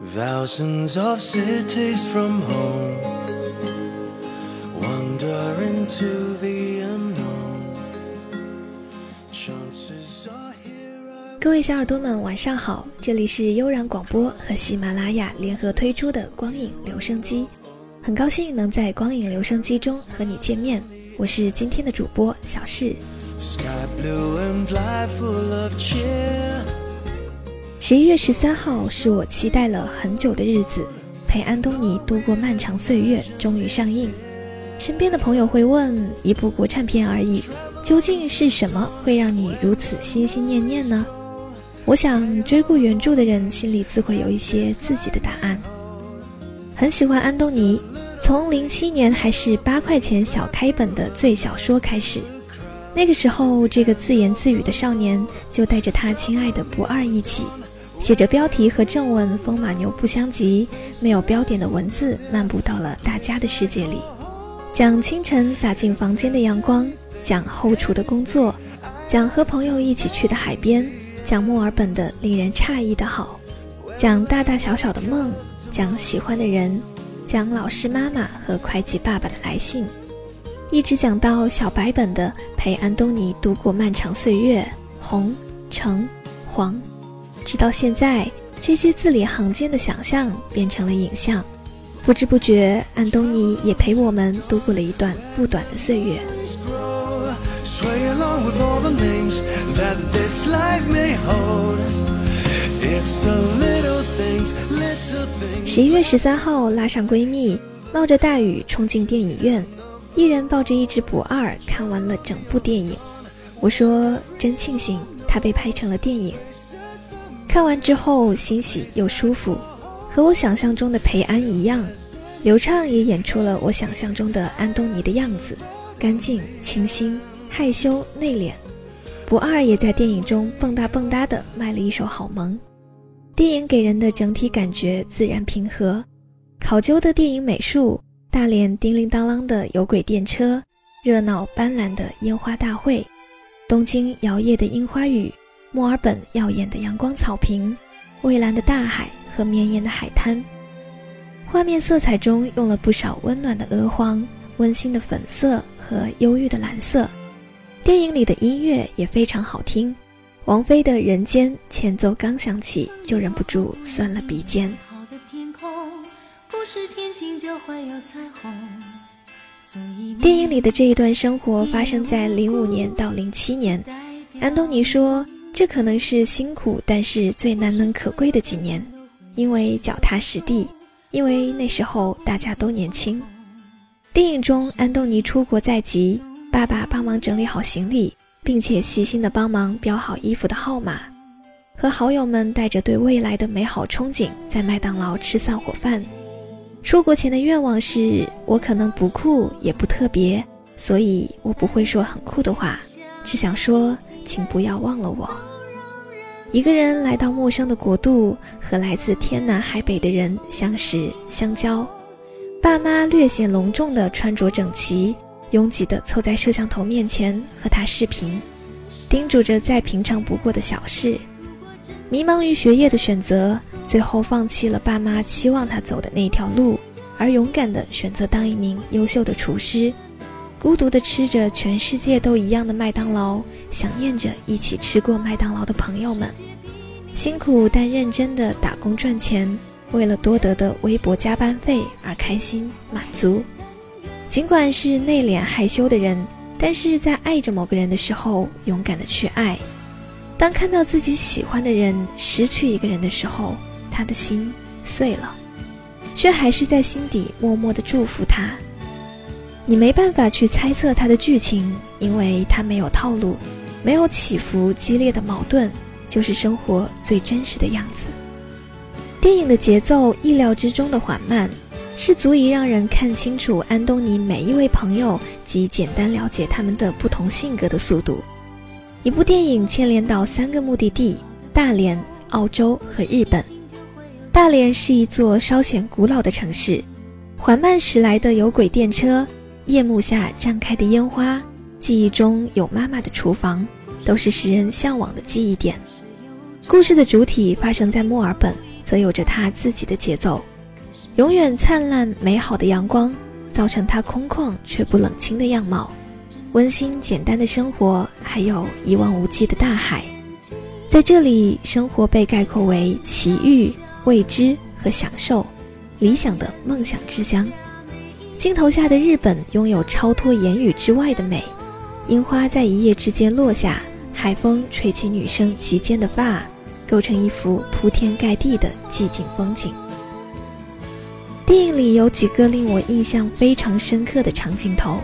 Thousands of cities from home wander into the unknown. Chances are here 各位小耳朵们，晚上好！这里是悠然广播和喜马拉雅联合推出的光影留声机，很高兴能在光影留声机中和你见面。我是今天的主播小世。Sky blue and life full of cheer. 十一月十三号是我期待了很久的日子，陪安东尼度过漫长岁月终于上映。身边的朋友会问：一部国产片而已，究竟是什么会让你如此心心念念呢？我想追过原著的人心里自会有一些自己的答案。很喜欢安东尼，从零七年还是八块钱小开本的最小说开始。那个时候，这个自言自语的少年就带着他亲爱的不二一起，写着标题和正文风马牛不相及、没有标点的文字，漫步到了大家的世界里，讲清晨洒进房间的阳光，讲后厨的工作，讲和朋友一起去的海边，讲墨尔本的令人诧异的好，讲大大小小的梦，讲喜欢的人，讲老师妈妈和会计爸爸的来信。一直讲到小白本的陪安东尼度过漫长岁月，红、橙、黄，直到现在，这些字里行间的想象变成了影像。不知不觉，安东尼也陪我们度过了一段不短的岁月。十一月十三号，拉上闺蜜，冒着大雨冲进电影院，一人抱着一只不二，看完了整部电影。我说真庆幸它被拍成了电影。看完之后欣喜又舒服，和我想象中的裴安一样，刘畅也演出了我想象中的安东尼的样子，干净、清新、害羞、内敛。不二也在电影中蹦哒蹦哒地卖了一手好萌。电影给人的整体感觉自然平和，考究的电影美术，大连叮铃当啷的有轨电车，热闹斑斓的烟花大会，东京摇曳的樱花雨，墨尔本耀眼的阳光草坪，蔚蓝的大海和绵延的海滩。画面色彩中用了不少温暖的鹅黄、温馨的粉色和忧郁的蓝色。电影里的音乐也非常好听。王菲的《人间》前奏刚响起，就忍不住酸了鼻尖。好的天空，不是天晴就会有彩虹。电影里的这一段生活发生在零五年到零七年。安东尼说，这可能是辛苦但是最难能可贵的几年，因为脚踏实地，因为那时候大家都年轻。电影中，安东尼出国在即，爸爸帮忙整理好行李，并且细心地帮忙标好衣服的号码，和好友们带着对未来的美好憧憬，在麦当劳吃散伙饭。出国前的愿望是我可能不酷也不特别，所以我不会说很酷的话，只想说，请不要忘了我。一个人来到陌生的国度，和来自天南海北的人相识相交。爸妈略显隆重的穿着整齐，拥挤的凑在摄像头面前和他视频，叮嘱着再平常不过的小事。迷茫于学业的选择，最后放弃了爸妈期望他走的那条路，而勇敢的选择当一名优秀的厨师。孤独地吃着全世界都一样的麦当劳，想念着一起吃过麦当劳的朋友们。辛苦但认真地打工赚钱，为了多得的微薄加班费而开心满足。尽管是内敛害羞的人，但是在爱着某个人的时候，勇敢地去爱。当看到自己喜欢的人失去一个人的时候，他的心碎了，却还是在心底默默地祝福他。你没办法去猜测它的剧情，因为它没有套路，没有起伏激烈的矛盾，就是生活最真实的样子。电影的节奏意料之中的缓慢，是足以让人看清楚安东尼每一位朋友及简单了解他们的不同性格的速度。一部电影牵连到三个目的地：大连、澳洲和日本。大连是一座稍显古老的城市，缓慢驶来的有轨电车，夜幕下绽开的烟花，记忆中有妈妈的厨房，都是使人向往的记忆点。故事的主体发生在墨尔本，则有着他自己的节奏，永远灿烂美好的阳光，造成他空旷却不冷清的样貌。温馨简单的生活，还有一望无际的大海，在这里，生活被概括为奇遇、未知和享受，理想的梦想之乡。镜头下的日本拥有超脱言语之外的美，樱花在一夜之间落下，海风吹起女生及肩的发，构成一幅铺天盖地的寂静风景。电影里有几个令我印象非常深刻的长镜头，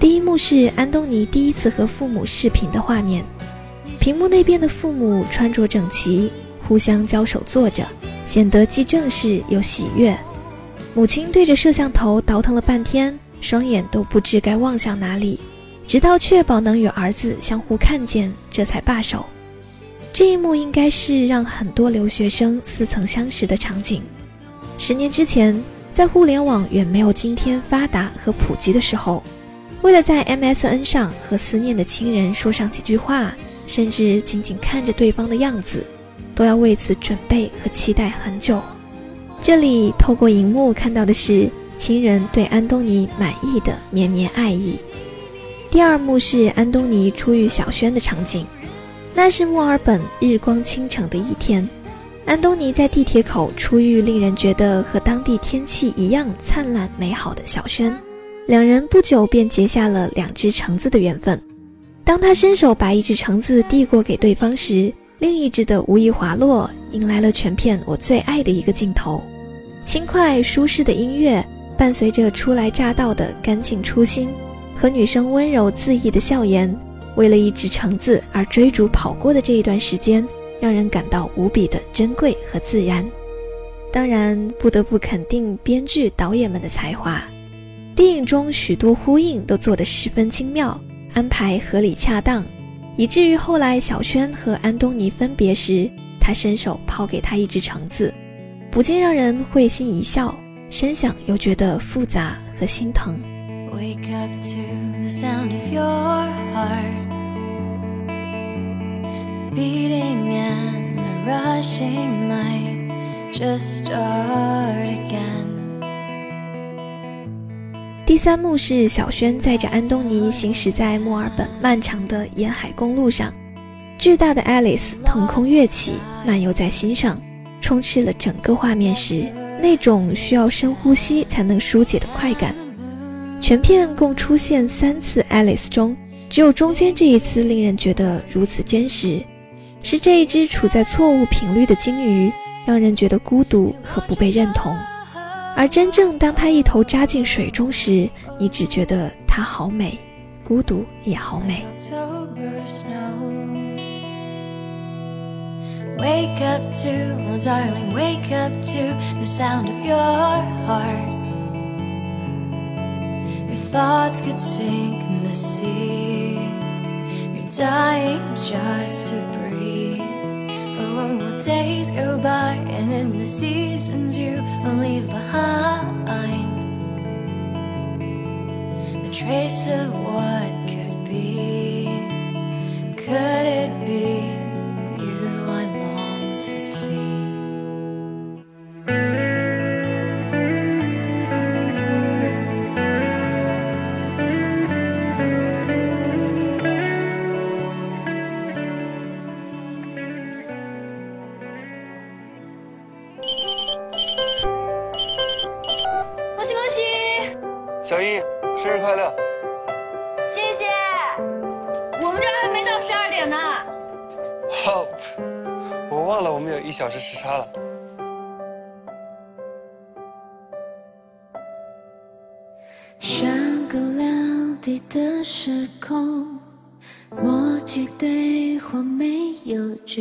第一幕是安东尼第一次和父母视频的画面，屏幕那边的父母穿着整齐，互相交手坐着，显得既正式又喜悦。母亲对着摄像头倒腾了半天，双眼都不知该望向哪里，直到确保能与儿子相互看见，这才罢手。这一幕应该是让很多留学生似曾相识的场景。十年之前，在互联网远没有今天发达和普及的时候，为了在 MSN 上和思念的亲人说上几句话，甚至仅仅看着对方的样子，都要为此准备和期待很久。这里透过荧幕看到的是亲人对安东尼满意的绵绵爱意。第二幕是安东尼初遇小轩的场景，那是墨尔本日光倾城的一天，安东尼在地铁口初遇令人觉得和当地天气一样灿烂美好的小轩，两人不久便结下了两只橙子的缘分。当他伸手把一只橙子递过给对方时，另一只的无意滑落，迎来了全片我最爱的一个镜头。轻快舒适的音乐，伴随着初来乍到的干净初心和女生温柔恣意的笑颜，为了一只橙子而追逐跑过的这一段时间，让人感到无比的珍贵和自然。当然，不得不肯定编剧导演们的才华，电影中许多呼应都做得十分精妙，安排合理恰当。以至于后来小轩和安东尼分别时，他伸手抛给他一只橙子，不禁让人会心一笑，深想又觉得复杂和心疼。Wake up to the sound of your heart. 第三幕是小轩载着安东尼行驶在墨尔本漫长的沿海公路上，巨大的 Alice 腾空跃起，漫游在心上，充斥了整个画面时，那种需要深呼吸才能疏解的快感。全片共出现三次 Alice 中，只有中间这一次令人觉得如此真实，是这一只处在错误频率的鲸鱼，让人觉得孤独和不被认同。而真正当它一头扎进水中时，你只觉得它好美，孤独也好美。Wake up to, oh darling, wake up to the sound of your heart. Your thoughts could sink in the sea. You're dying just to breathe. Oh, days go by, and in the seasons you will leave behind a trace of what 忘了我们有一小时时差了。像个聊地的时空，默契对话没有距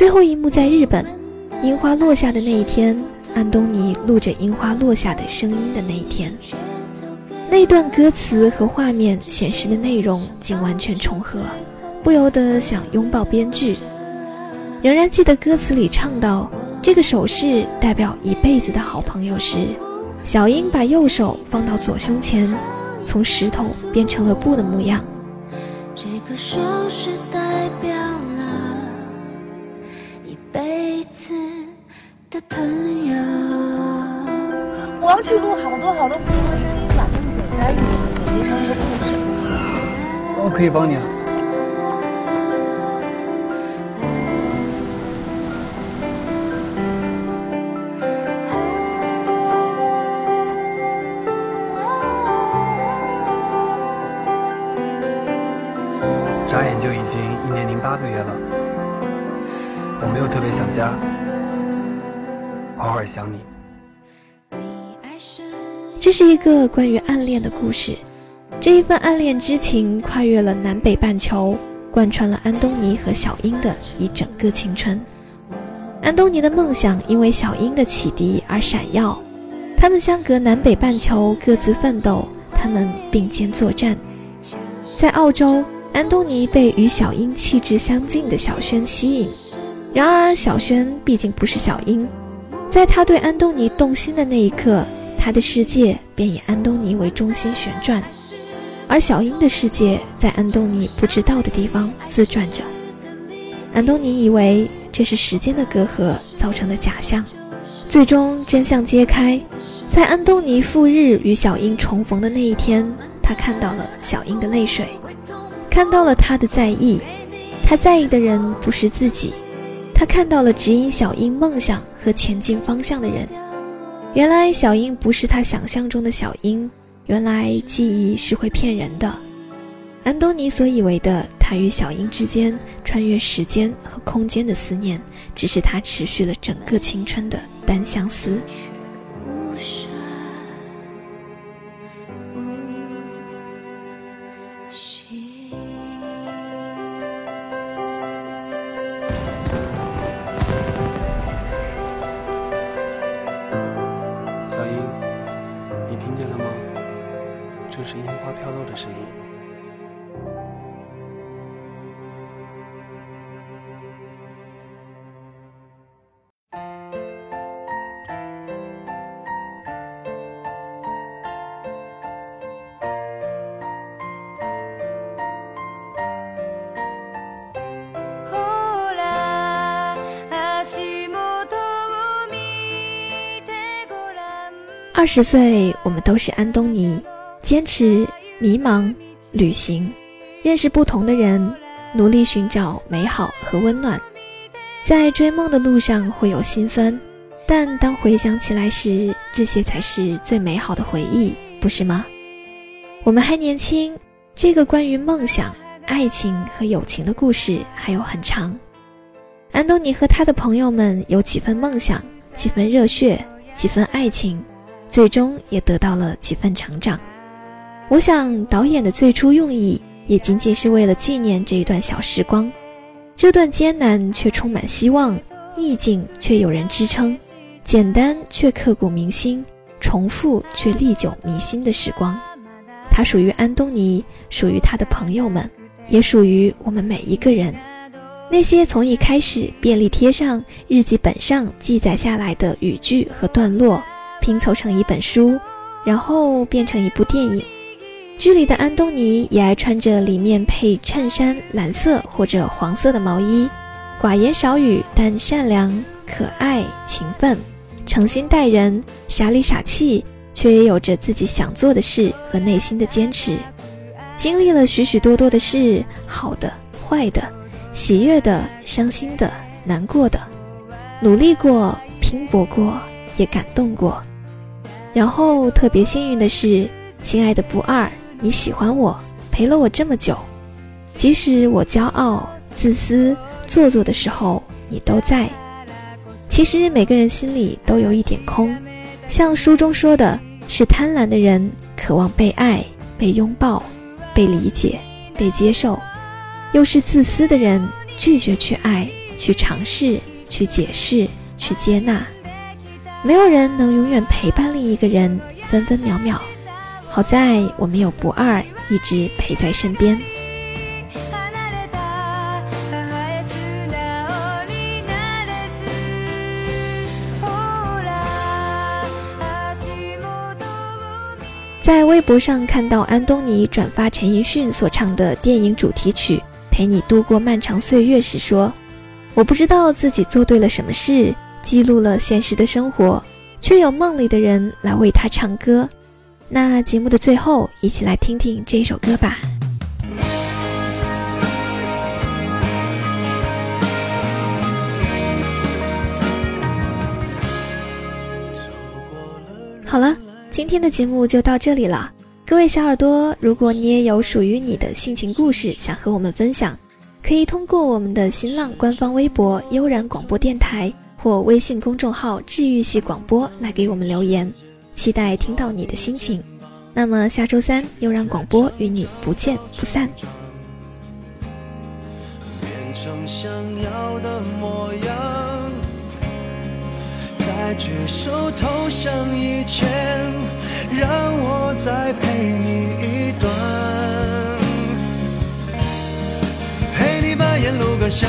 最后一幕在日本，樱花落下的那一天，安东尼录着樱花落下的声音的那一天。那段歌词和画面显示的内容竟完全重合，不由得想拥抱编剧。仍然记得歌词里唱到：“这个手势代表一辈子的好朋友时，小英把右手放到左胸前，从石头变成了布的模样。”这个手势代表要去录好多好多不同的声音，把它们剪在一起，剪辑成一个故事。我可以帮你啊。眨眼就已经一年零八个月了，我没有特别想家，偶尔想你。这是一个关于暗恋的故事，这一份暗恋之情跨越了南北半球，贯穿了安东尼和小英的一整个青春。安东尼的梦想因为小英的启迪而闪耀，他们相隔南北半球，各自奋斗，他们并肩作战。在澳洲，安东尼被与小英气质相近的小轩吸引，然而小轩毕竟不是小英，在他对安东尼动心的那一刻。他的世界便以安东尼为中心旋转，而小英的世界在安东尼不知道的地方自转着。安东尼以为这是时间的隔阂造成的假象，最终真相揭开，在安东尼赴日与小英重逢的那一天，他看到了小英的泪水，看到了他的在意。他在意的人不是自己，他看到了指引小英梦想和前进方向的人。原来小英不是他想象中的小英，原来记忆是会骗人的。安东尼所以为的他与小英之间穿越时间和空间的思念，只是他持续了整个青春的单相思。二十岁，我们都是安东尼。坚持、迷茫、旅行，认识不同的人，努力寻找美好和温暖。在追梦的路上会有心酸，但当回想起来时，这些才是最美好的回忆，不是吗？我们还年轻，这个关于梦想、爱情和友情的故事还有很长。安东尼和他的朋友们有几分梦想，几分热血，几分爱情，最终也得到了几分成长。我想，导演的最初用意也仅仅是为了纪念这一段小时光，这段艰难却充满希望，逆境却有人支撑，简单却刻骨铭心，重复却历久弥新的时光。它属于安东尼，属于他的朋友们，也属于我们每一个人。那些从一开始便利贴上、日记本上记载下来的语句和段落，拼凑成一本书，然后变成一部电影。剧里的安东尼也爱穿着里面配衬衫蓝色或者黄色的毛衣，寡言少语但善良、可爱、勤奋，诚心待人，傻里傻气，却也有着自己想做的事和内心的坚持。经历了许许多多的事，好的、坏的，喜悦的、伤心的、难过的，努力过、拼搏过，也感动过。然后特别幸运的是，亲爱的不二。你喜欢我，陪了我这么久，即使我骄傲、自私、做作的时候，你都在。其实每个人心里都有一点空，像书中说的，是贪婪的人渴望被爱、被拥抱、被理解、被接受；又是自私的人拒绝去爱、去尝试、去解释、去接纳。没有人能永远陪伴另一个人分分秒秒。好在我们有不二一直陪在身边。在微博上看到安东尼转发陈奕迅所唱的电影主题曲《陪你度过漫长岁月》时说：“我不知道自己做对了什么事，记录了现实的生活，却有梦里的人来为他唱歌。”那节目的最后，一起来听听这首歌吧。好了。今天的节目就到这里了，各位小耳朵，如果你也有属于你的心情故事想和我们分享，可以通过我们的新浪官方微博“悠然广播电台”或微信公众号“治愈系广播”来给我们留言，期待听到你的心情。那么下周三，悠然广播与你不见不散。变成想要的模样，在举手投降以前。让我再陪你一段，陪你把沿路感想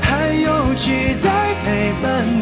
还有期待陪伴